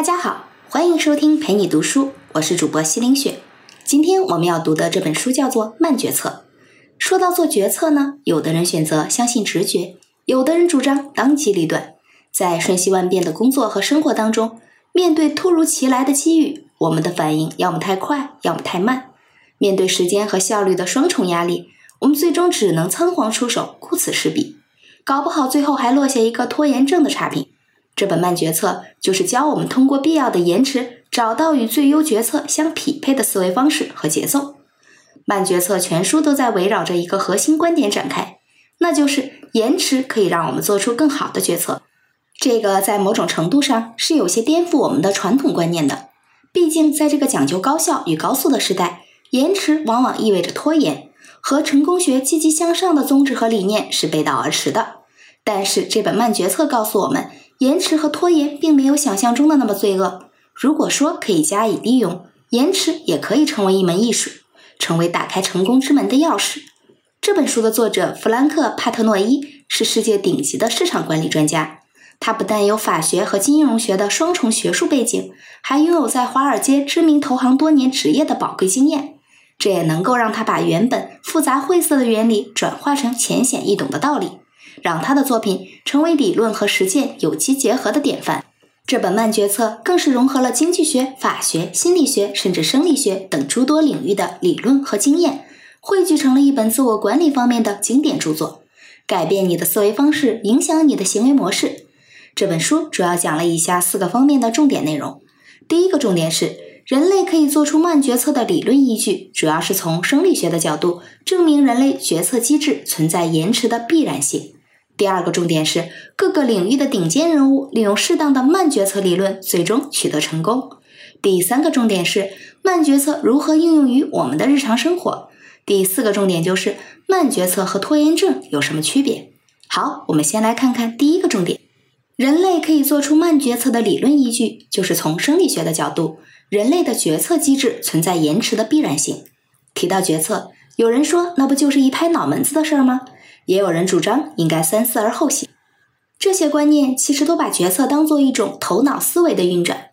大家好，欢迎收听陪你读书，我是主播西林雪。今天我们要读的这本书叫做《慢决策》。说到做决策呢，有的人选择相信直觉，有的人主张当机立断。在瞬息万变的工作和生活当中，面对突如其来的机遇，我们的反应要么太快，要么太慢。面对时间和效率的双重压力，我们最终只能仓皇出手，顾此失彼，搞不好最后还落下一个拖延症的差评。这本慢决策就是教我们通过必要的延迟，找到与最优决策相匹配的思维方式和节奏。慢决策全书都在围绕着一个核心观点展开，那就是延迟可以让我们做出更好的决策。这个在某种程度上是有些颠覆我们的传统观念的。毕竟在这个讲究高效与高速的时代，延迟往往意味着拖延，和成功学积极向上的宗旨和理念是背道而驰的。但是这本慢决策告诉我们。延迟和拖延并没有想象中的那么罪恶。如果说可以加以利用，延迟也可以成为一门艺术，成为打开成功之门的钥匙。这本书的作者弗兰克·帕特诺伊是世界顶级的市场管理专家。他不但有法学和金融学的双重学术背景，还拥有在华尔街知名投行多年职业的宝贵经验。这也能够让他把原本复杂晦涩的原理转化成浅显易懂的道理。让他的作品成为理论和实践有机结合的典范。这本慢决策更是融合了经济学、法学、心理学，甚至生理学等诸多领域的理论和经验，汇聚成了一本自我管理方面的经典著作。改变你的思维方式，影响你的行为模式。这本书主要讲了以下四个方面的重点内容。第一个重点是，人类可以做出慢决策的理论依据，主要是从生理学的角度证明人类决策机制存在延迟的必然性。第二个重点是各个领域的顶尖人物利用适当的慢决策理论，最终取得成功。第三个重点是慢决策如何应用于我们的日常生活。第四个重点就是慢决策和拖延症有什么区别？好，我们先来看看第一个重点：人类可以做出慢决策的理论依据，就是从生理学的角度，人类的决策机制存在延迟的必然性。提到决策，有人说那不就是一拍脑门子的事儿吗？也有人主张应该三思而后行，这些观念其实都把决策当做一种头脑思维的运转。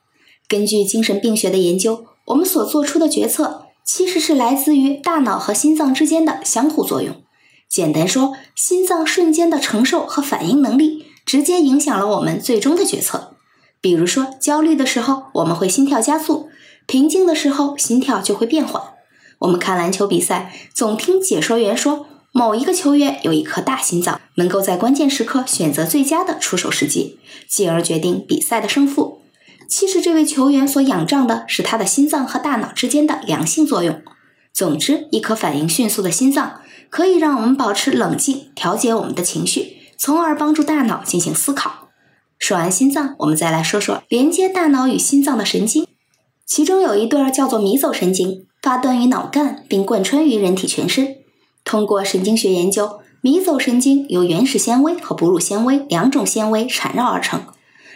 根据精神病学的研究，我们所做出的决策其实是来自于大脑和心脏之间的相互作用。简单说，心脏瞬间的承受和反应能力直接影响了我们最终的决策。比如说，焦虑的时候我们会心跳加速，平静的时候心跳就会变缓。我们看篮球比赛，总听解说员说。某一个球员有一颗大心脏，能够在关键时刻选择最佳的出手时机，进而决定比赛的胜负。其实，这位球员所仰仗的是他的心脏和大脑之间的良性作用。总之，一颗反应迅速的心脏可以让我们保持冷静，调节我们的情绪，从而帮助大脑进行思考。说完心脏，我们再来说说连接大脑与心脏的神经，其中有一对叫做迷走神经，发端于脑干，并贯穿于人体全身。通过神经学研究，迷走神经由原始纤维和哺乳纤维两种纤维缠绕而成。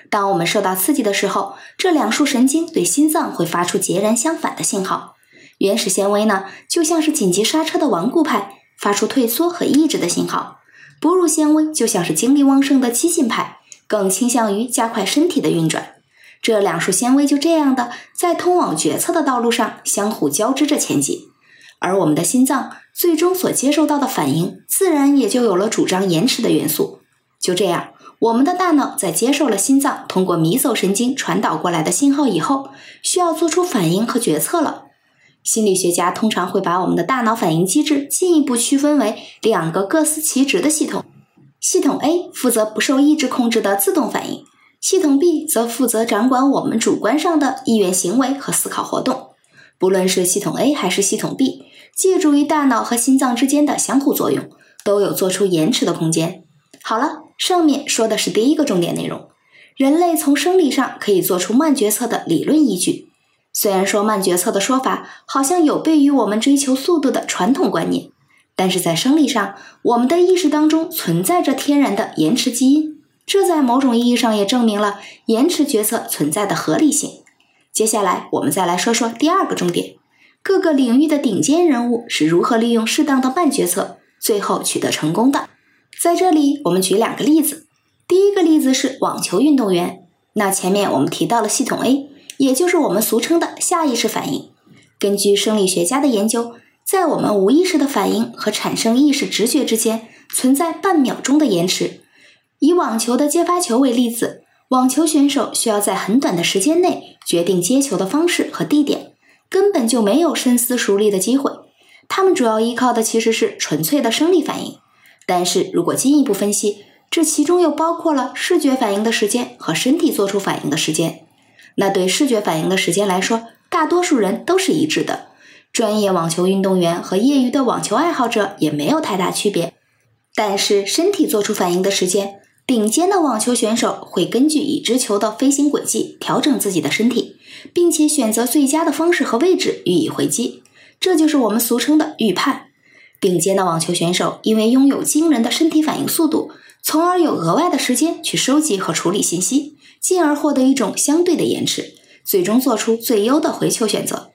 当我们受到刺激的时候，这两束神经对心脏会发出截然相反的信号。原始纤维呢，就像是紧急刹车的顽固派，发出退缩和抑制的信号；哺乳纤维就像是精力旺盛的激进派，更倾向于加快身体的运转。这两束纤维就这样的在通往决策的道路上相互交织着前进。而我们的心脏最终所接受到的反应，自然也就有了主张延迟的元素。就这样，我们的大脑在接受了心脏通过迷走神经传导过来的信号以后，需要做出反应和决策了。心理学家通常会把我们的大脑反应机制进一步区分为两个各司其职的系统：系统 A 负责不受意志控制的自动反应，系统 B 则负责掌管我们主观上的意愿行为和思考活动。不论是系统 A 还是系统 B。借助于大脑和心脏之间的相互作用，都有做出延迟的空间。好了，上面说的是第一个重点内容：人类从生理上可以做出慢决策的理论依据。虽然说慢决策的说法好像有悖于我们追求速度的传统观念，但是在生理上，我们的意识当中存在着天然的延迟基因，这在某种意义上也证明了延迟决策存在的合理性。接下来，我们再来说说第二个重点。各个领域的顶尖人物是如何利用适当的半决策，最后取得成功的？在这里，我们举两个例子。第一个例子是网球运动员，那前面我们提到了系统 A，也就是我们俗称的下意识反应。根据生理学家的研究，在我们无意识的反应和产生意识直觉之间存在半秒钟的延迟。以网球的接发球为例子，网球选手需要在很短的时间内决定接球的方式和地点，根本就没有深思熟虑的机会。他们主要依靠的其实是纯粹的生理反应。但是如果进一步分析，这其中又包括了视觉反应的时间和身体做出反应的时间。那对视觉反应的时间来说，大多数人都是一致的，专业网球运动员和业余的网球爱好者也没有太大区别。但是身体做出反应的时间，顶尖的网球选手会根据已知球的飞行轨迹调整自己的身体，并且选择最佳的方式和位置予以回击，这就是我们俗称的预判。顶尖的网球选手因为拥有惊人的身体反应速度。从而有额外的时间去收集和处理信息，进而获得一种相对的延迟，最终做出最优的回球选择。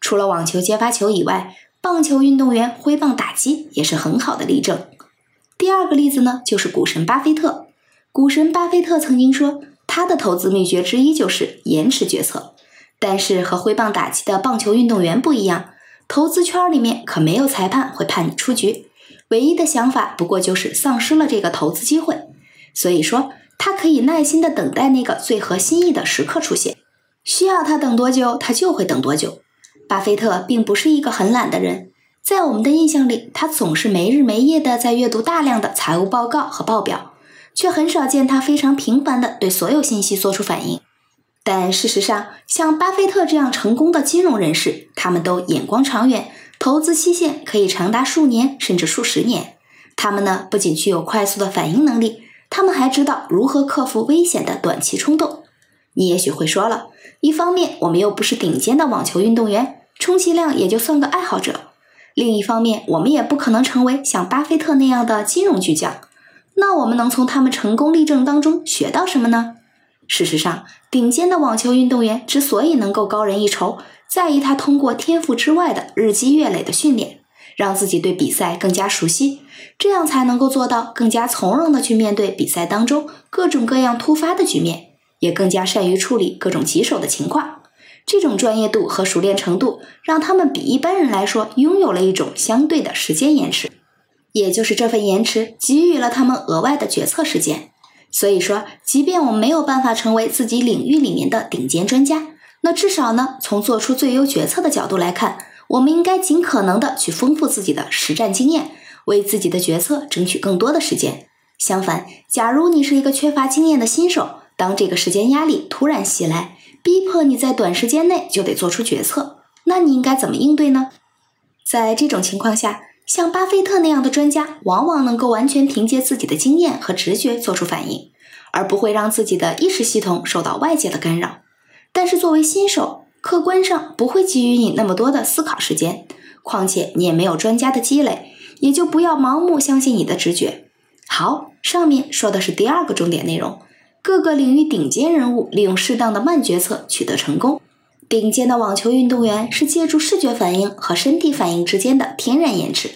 除了网球接发球以外，棒球运动员挥棒打击也是很好的例证。第二个例子呢，就是股神巴菲特。股神巴菲特曾经说，他的投资秘诀之一就是延迟决策。但是和挥棒打击的棒球运动员不一样，投资圈里面可没有裁判会判你出局。唯一的想法不过就是丧失了这个投资机会，所以说他可以耐心的等待那个最合心意的时刻出现，需要他等多久，他就会等多久。巴菲特并不是一个很懒的人，在我们的印象里，他总是没日没夜的在阅读大量的财务报告和报表，却很少见他非常频繁的对所有信息做出反应。但事实上，像巴菲特这样成功的金融人士，他们都眼光长远。投资期限可以长达数年甚至数十年。他们呢，不仅具有快速的反应能力，他们还知道如何克服危险的短期冲动。你也许会说了，一方面我们又不是顶尖的网球运动员，充其量也就算个爱好者；另一方面，我们也不可能成为像巴菲特那样的金融巨匠。那我们能从他们成功例证当中学到什么呢？事实上，顶尖的网球运动员之所以能够高人一筹。在意他通过天赋之外的日积月累的训练，让自己对比赛更加熟悉，这样才能够做到更加从容的去面对比赛当中各种各样突发的局面，也更加善于处理各种棘手的情况。这种专业度和熟练程度，让他们比一般人来说拥有了一种相对的时间延迟，也就是这份延迟给予了他们额外的决策时间。所以说，即便我们没有办法成为自己领域里面的顶尖专家。那至少呢，从做出最优决策的角度来看，我们应该尽可能的去丰富自己的实战经验，为自己的决策争取更多的时间。相反，假如你是一个缺乏经验的新手，当这个时间压力突然袭来，逼迫你在短时间内就得做出决策，那你应该怎么应对呢？在这种情况下，像巴菲特那样的专家，往往能够完全凭借自己的经验和直觉做出反应，而不会让自己的意识系统受到外界的干扰。但是作为新手，客观上不会给予你那么多的思考时间，况且你也没有专家的积累，也就不要盲目相信你的直觉。好，上面说的是第二个重点内容，各个领域顶尖人物利用适当的慢决策取得成功。顶尖的网球运动员是借助视觉反应和身体反应之间的天然延迟，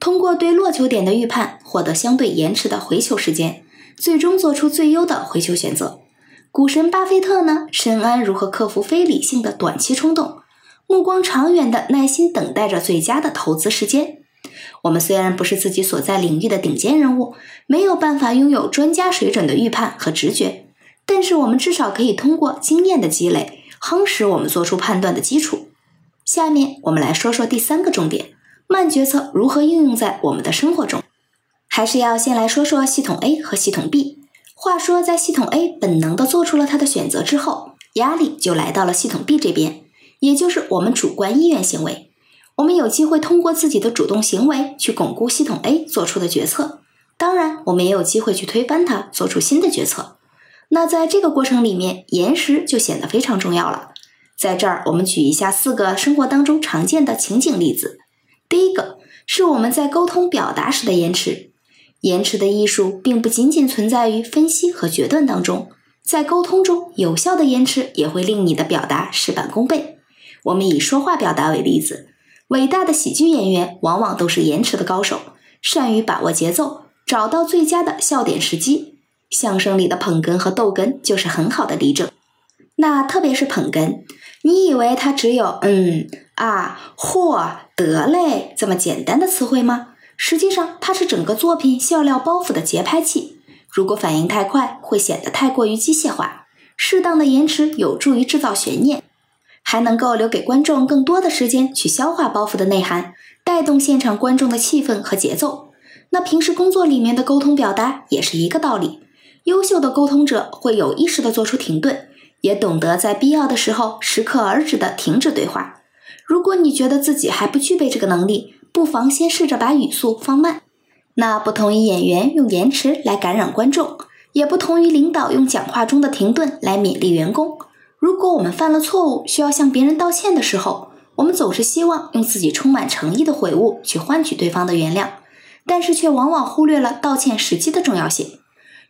通过对落球点的预判，获得相对延迟的回球时间，最终做出最优的回球选择。股神巴菲特呢，深谙如何克服非理性的短期冲动，目光长远的耐心等待着最佳的投资时间。我们虽然不是自己所在领域的顶尖人物，没有办法拥有专家水准的预判和直觉，但是我们至少可以通过经验的积累，夯实我们做出判断的基础。下面我们来说说第三个重点：慢决策如何应用在我们的生活中。还是要先来说说系统 A 和系统 B。话说，在系统 A 本能的做出了他的选择之后，压力就来到了系统 B 这边，也就是我们主观意愿行为。我们有机会通过自己的主动行为去巩固系统 A 做出的决策，当然，我们也有机会去推翻它，做出新的决策。那在这个过程里面，延时就显得非常重要了。在这儿，我们举一下四个生活当中常见的情景例子。第一个是我们在沟通表达时的延迟。延迟的艺术并不仅仅存在于分析和决断当中，在沟通中，有效的延迟也会令你的表达事半功倍。我们以说话表达为例子，伟大的喜剧演员往往都是延迟的高手，善于把握节奏，找到最佳的笑点时机。相声里的捧哏和逗哏就是很好的例证。那特别是捧哏，你以为它只有嗯啊嚯得嘞这么简单的词汇吗？实际上，它是整个作品笑料包袱的节拍器。如果反应太快，会显得太过于机械化。适当的延迟有助于制造悬念，还能够留给观众更多的时间去消化包袱的内涵，带动现场观众的气氛和节奏。那平时工作里面的沟通表达也是一个道理。优秀的沟通者会有意识地做出停顿，也懂得在必要的时候适可而止地停止对话。如果你觉得自己还不具备这个能力，不妨先试着把语速放慢。那不同于演员用延迟来感染观众，也不同于领导用讲话中的停顿来勉励员工。如果我们犯了错误，需要向别人道歉的时候，我们总是希望用自己充满诚意的悔悟去换取对方的原谅，但是却往往忽略了道歉时机的重要性。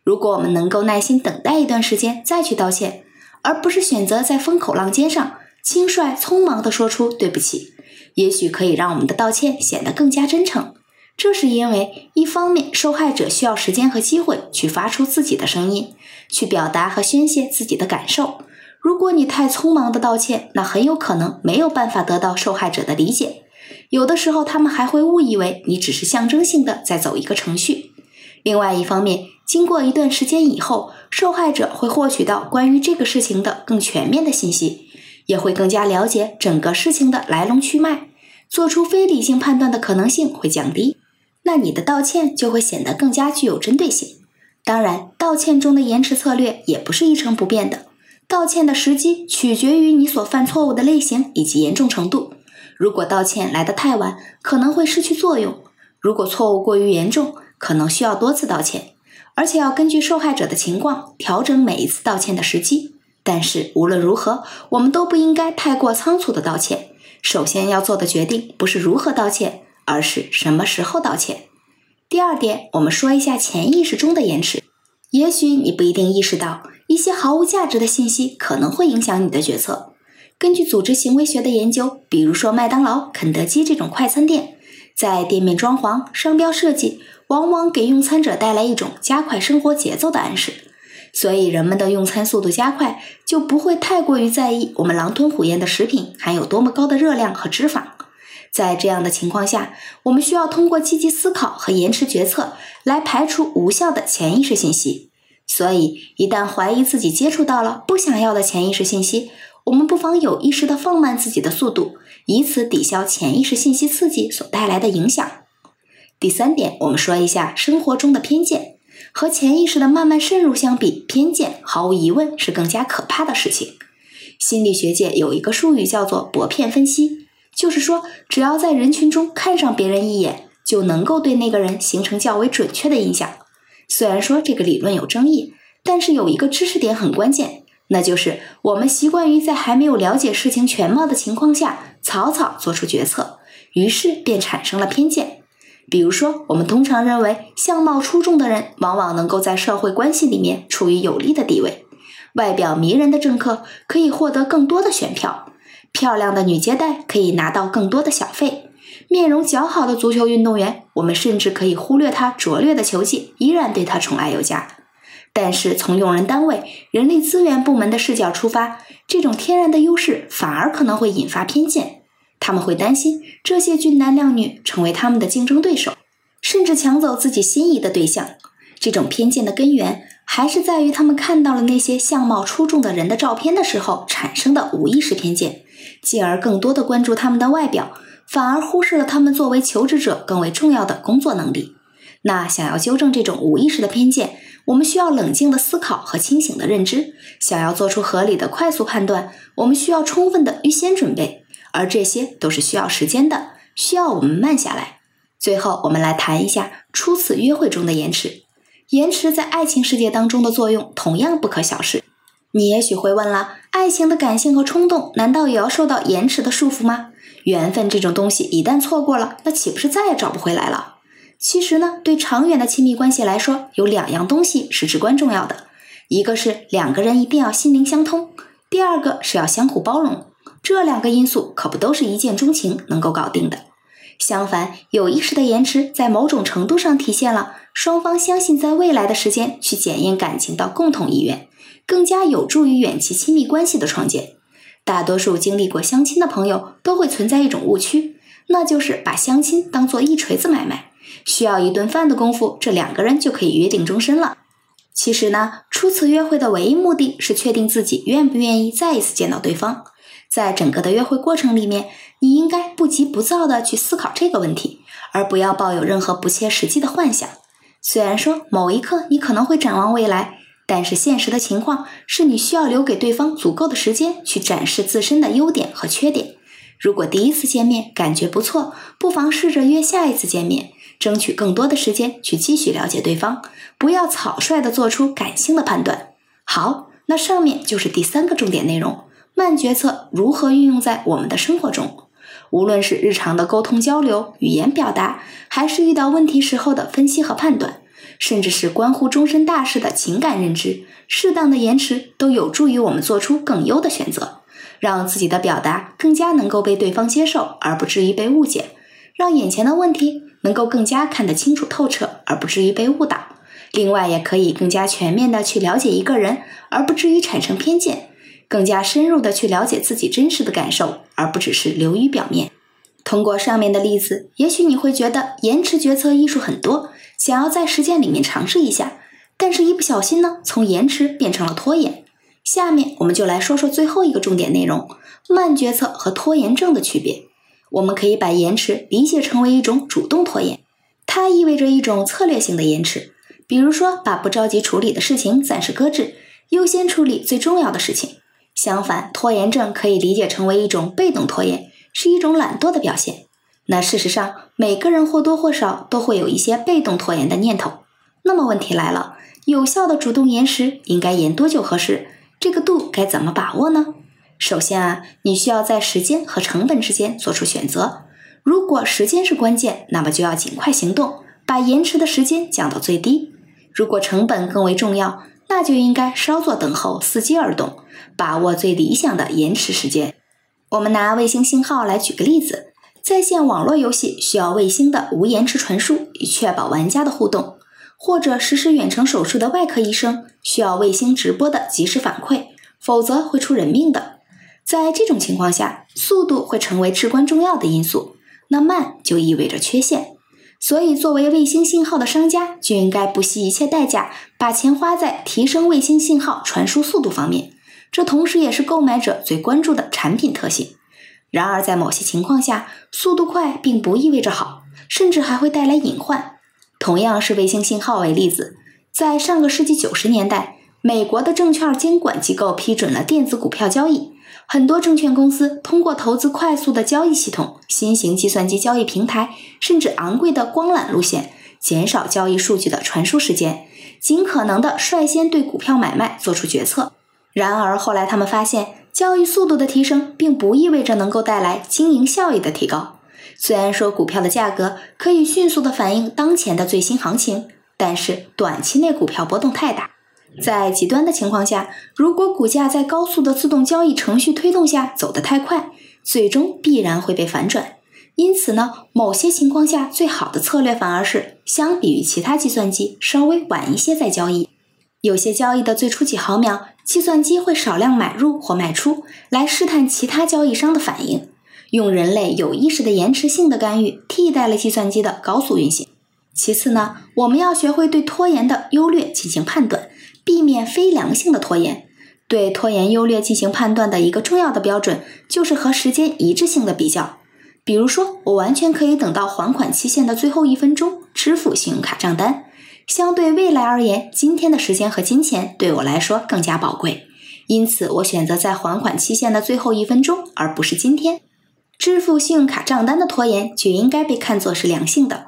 如果我们能够耐心等待一段时间再去道歉，而不是选择在风口浪尖上轻率匆忙地说出对不起。也许可以让我们的道歉显得更加真诚，这是因为一方面受害者需要时间和机会去发出自己的声音，去表达和宣泄自己的感受。如果你太匆忙的道歉，那很有可能没有办法得到受害者的理解。有的时候，他们还会误以为你只是象征性的在走一个程序。另外一方面，经过一段时间以后，受害者会获取到关于这个事情的更全面的信息。也会更加了解整个事情的来龙去脉，做出非理性判断的可能性会降低，那你的道歉就会显得更加具有针对性。当然，道歉中的延迟策略也不是一成不变的，道歉的时机取决于你所犯错误的类型以及严重程度。如果道歉来得太晚，可能会失去作用；如果错误过于严重，可能需要多次道歉，而且要根据受害者的情况调整每一次道歉的时机。但是无论如何，我们都不应该太过仓促的道歉。首先要做的决定不是如何道歉，而是什么时候道歉。第二点，我们说一下潜意识中的延迟。也许你不一定意识到，一些毫无价值的信息可能会影响你的决策。根据组织行为学的研究，比如说麦当劳、肯德基这种快餐店，在店面装潢、商标设计，往往给用餐者带来一种加快生活节奏的暗示。所以，人们的用餐速度加快，就不会太过于在意我们狼吞虎咽的食品含有多么高的热量和脂肪。在这样的情况下，我们需要通过积极思考和延迟决策来排除无效的潜意识信息。所以，一旦怀疑自己接触到了不想要的潜意识信息，我们不妨有意识地放慢自己的速度，以此抵消潜意识信息刺激所带来的影响。第三点，我们说一下生活中的偏见。和潜意识的慢慢渗入相比，偏见毫无疑问是更加可怕的事情。心理学界有一个术语叫做“薄片分析”，就是说，只要在人群中看上别人一眼，就能够对那个人形成较为准确的印象。虽然说这个理论有争议，但是有一个知识点很关键，那就是我们习惯于在还没有了解事情全貌的情况下草草做出决策，于是便产生了偏见。比如说，我们通常认为相貌出众的人往往能够在社会关系里面处于有利的地位，外表迷人的政客可以获得更多的选票，漂亮的女接待可以拿到更多的小费，面容姣好的足球运动员，我们甚至可以忽略他拙劣的球技，依然对他宠爱有加。但是从用人单位、人力资源部门的视角出发，这种天然的优势反而可能会引发偏见。他们会担心这些俊男靓女成为他们的竞争对手，甚至抢走自己心仪的对象。这种偏见的根源还是在于他们看到了那些相貌出众的人的照片的时候产生的无意识偏见，进而更多的关注他们的外表，反而忽视了他们作为求职者更为重要的工作能力。那想要纠正这种无意识的偏见，我们需要冷静的思考和清醒的认知。想要做出合理的快速判断，我们需要充分的预先准备。而这些都是需要时间的，需要我们慢下来。最后，我们来谈一下初次约会中的延迟。延迟在爱情世界当中的作用同样不可小视。你也许会问了：爱情的感性和冲动难道也要受到延迟的束缚吗？缘分这种东西一旦错过了，那岂不是再也找不回来了？其实呢，对长远的亲密关系来说，有两样东西是至关重要的：一个是两个人一定要心灵相通，第二个是要相互包容。这两个因素可不都是一见钟情能够搞定的。相反，有意识的延迟在某种程度上体现了双方相信在未来的时间去检验感情的共同意愿，更加有助于远期亲密关系的创建。大多数经历过相亲的朋友都会存在一种误区，那就是把相亲当做一锤子买卖，需要一顿饭的功夫，这两个人就可以约定终身了。其实呢，初次约会的唯一目的是确定自己愿不愿意再一次见到对方。在整个的约会过程里面，你应该不急不躁地去思考这个问题，而不要抱有任何不切实际的幻想。虽然说某一刻你可能会展望未来，但是现实的情况是你需要留给对方足够的时间去展示自身的优点和缺点。如果第一次见面感觉不错，不妨试着约下一次见面，争取更多的时间去继续了解对方，不要草率地做出感性的判断。好，那上面就是第三个重点内容。慢决策如何运用在我们的生活中？无论是日常的沟通交流、语言表达，还是遇到问题时候的分析和判断，甚至是关乎终身大事的情感认知，适当的延迟都有助于我们做出更优的选择，让自己的表达更加能够被对方接受，而不至于被误解；让眼前的问题能够更加看得清楚透彻，而不至于被误导。另外，也可以更加全面的去了解一个人，而不至于产生偏见。更加深入的去了解自己真实的感受，而不只是流于表面。通过上面的例子，也许你会觉得延迟决策艺术很多，想要在实践里面尝试一下。但是，一不小心呢，从延迟变成了拖延。下面我们就来说说最后一个重点内容：慢决策和拖延症的区别。我们可以把延迟理解成为一种主动拖延，它意味着一种策略性的延迟。比如说，把不着急处理的事情暂时搁置，优先处理最重要的事情。相反，拖延症可以理解成为一种被动拖延，是一种懒惰的表现。那事实上，每个人或多或少都会有一些被动拖延的念头。那么问题来了，有效的主动延时应该延多久合适？这个度该怎么把握呢？首先啊，你需要在时间和成本之间做出选择。如果时间是关键，那么就要尽快行动，把延迟的时间降到最低。如果成本更为重要，那就应该稍作等候，伺机而动，把握最理想的延迟时间。我们拿卫星信号来举个例子，在线网络游戏需要卫星的无延迟传输，以确保玩家的互动；或者实施远程手术的外科医生需要卫星直播的及时反馈，否则会出人命的。在这种情况下，速度会成为至关重要的因素，那慢就意味着缺陷。所以，作为卫星信号的商家，就应该不惜一切代价把钱花在提升卫星信号传输速度方面。这同时也是购买者最关注的产品特性。然而，在某些情况下，速度快并不意味着好，甚至还会带来隐患。同样是卫星信号为例子，在上个世纪九十年代，美国的证券监管机构批准了电子股票交易。很多证券公司通过投资快速的交易系统、新型计算机交易平台，甚至昂贵的光缆路线，减少交易数据的传输时间，尽可能的率先对股票买卖做出决策。然而后来他们发现，交易速度的提升并不意味着能够带来经营效益的提高。虽然说股票的价格可以迅速的反映当前的最新行情，但是短期内股票波动太大。在极端的情况下，如果股价在高速的自动交易程序推动下走得太快，最终必然会被反转。因此呢，某些情况下，最好的策略反而是相比于其他计算机稍微晚一些再交易。有些交易的最初几毫秒，计算机会少量买入或卖出，来试探其他交易商的反应，用人类有意识的延迟性的干预替代了计算机的高速运行。其次呢，我们要学会对拖延的优劣进行判断。避免非良性的拖延，对拖延优劣进行判断的一个重要的标准就是和时间一致性的比较。比如说，我完全可以等到还款期限的最后一分钟支付信用卡账单。相对未来而言，今天的时间和金钱对我来说更加宝贵，因此我选择在还款期限的最后一分钟，而不是今天支付信用卡账单的拖延就应该被看作是良性的。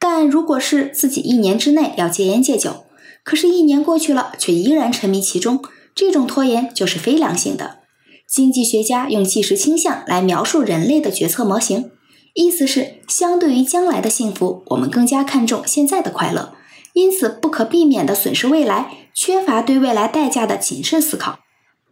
但如果是自己一年之内要戒烟戒酒，可是，一年过去了，却依然沉迷其中，这种拖延就是非良性的。经济学家用计时倾向来描述人类的决策模型，意思是，相对于将来的幸福，我们更加看重现在的快乐，因此不可避免的损失未来，缺乏对未来代价的谨慎思考。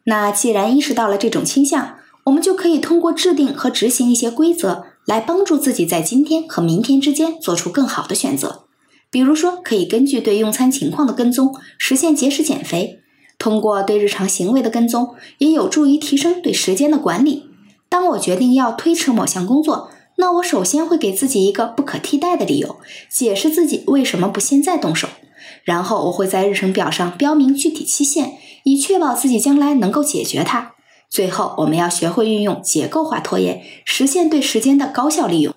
那既然意识到了这种倾向，我们就可以通过制定和执行一些规则来帮助自己在今天和明天之间做出更好的选择。比如说，可以根据对用餐情况的跟踪实现节食减肥。通过对日常行为的跟踪，也有助于提升对时间的管理。当我决定要推迟某项工作，那我首先会给自己一个不可替代的理由，解释自己为什么不现在动手。然后我会在日程表上标明具体期限，以确保自己将来能够解决它。最后，我们要学会运用结构化拖延，实现对时间的高效利用。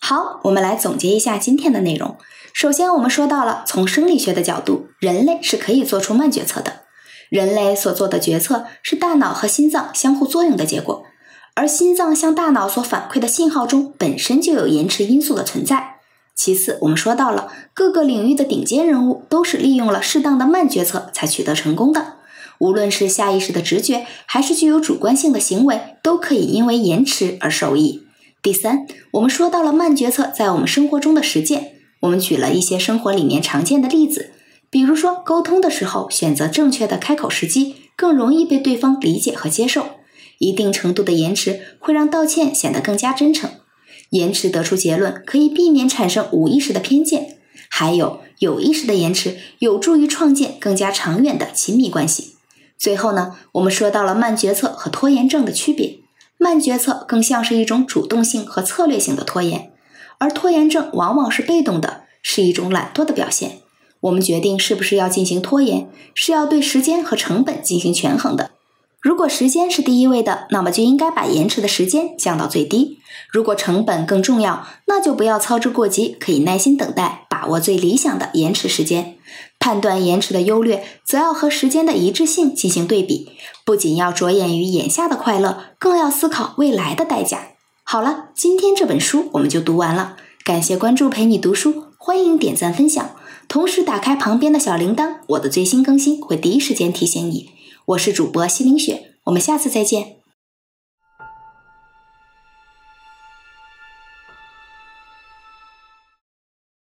好，我们来总结一下今天的内容。首先，我们说到了从生理学的角度，人类是可以做出慢决策的。人类所做的决策是大脑和心脏相互作用的结果，而心脏向大脑所反馈的信号中本身就有延迟因素的存在。其次，我们说到了各个领域的顶尖人物都是利用了适当的慢决策才取得成功的。无论是下意识的直觉，还是具有主观性的行为，都可以因为延迟而受益。第三，我们说到了慢决策在我们生活中的实践，我们举了一些生活里面常见的例子。比如说，沟通的时候选择正确的开口时机，更容易被对方理解和接受。一定程度的延迟会让道歉显得更加真诚。延迟得出结论可以避免产生无意识的偏见。还有有意识的延迟有助于创建更加长远的亲密关系。最后呢，我们说到了慢决策和拖延症的区别。慢决策更像是一种主动性和策略性的拖延，而拖延症往往是被动的，是一种懒惰的表现。我们决定是不是要进行拖延，是要对时间和成本进行权衡的。如果时间是第一位的，那么就应该把延迟的时间降到最低；如果成本更重要，那就不要操之过急，可以耐心等待，把握最理想的延迟时间。判断延迟的优劣，则要和时间的一致性进行对比。不仅要着眼于眼下的快乐，更要思考未来的代价。好了，今天这本书我们就读完了。感谢关注，陪你读书，欢迎点赞分享。同时打开旁边的小铃铛，我的最新更新会第一时间提醒你。我是主播西林雪，我们下次再见。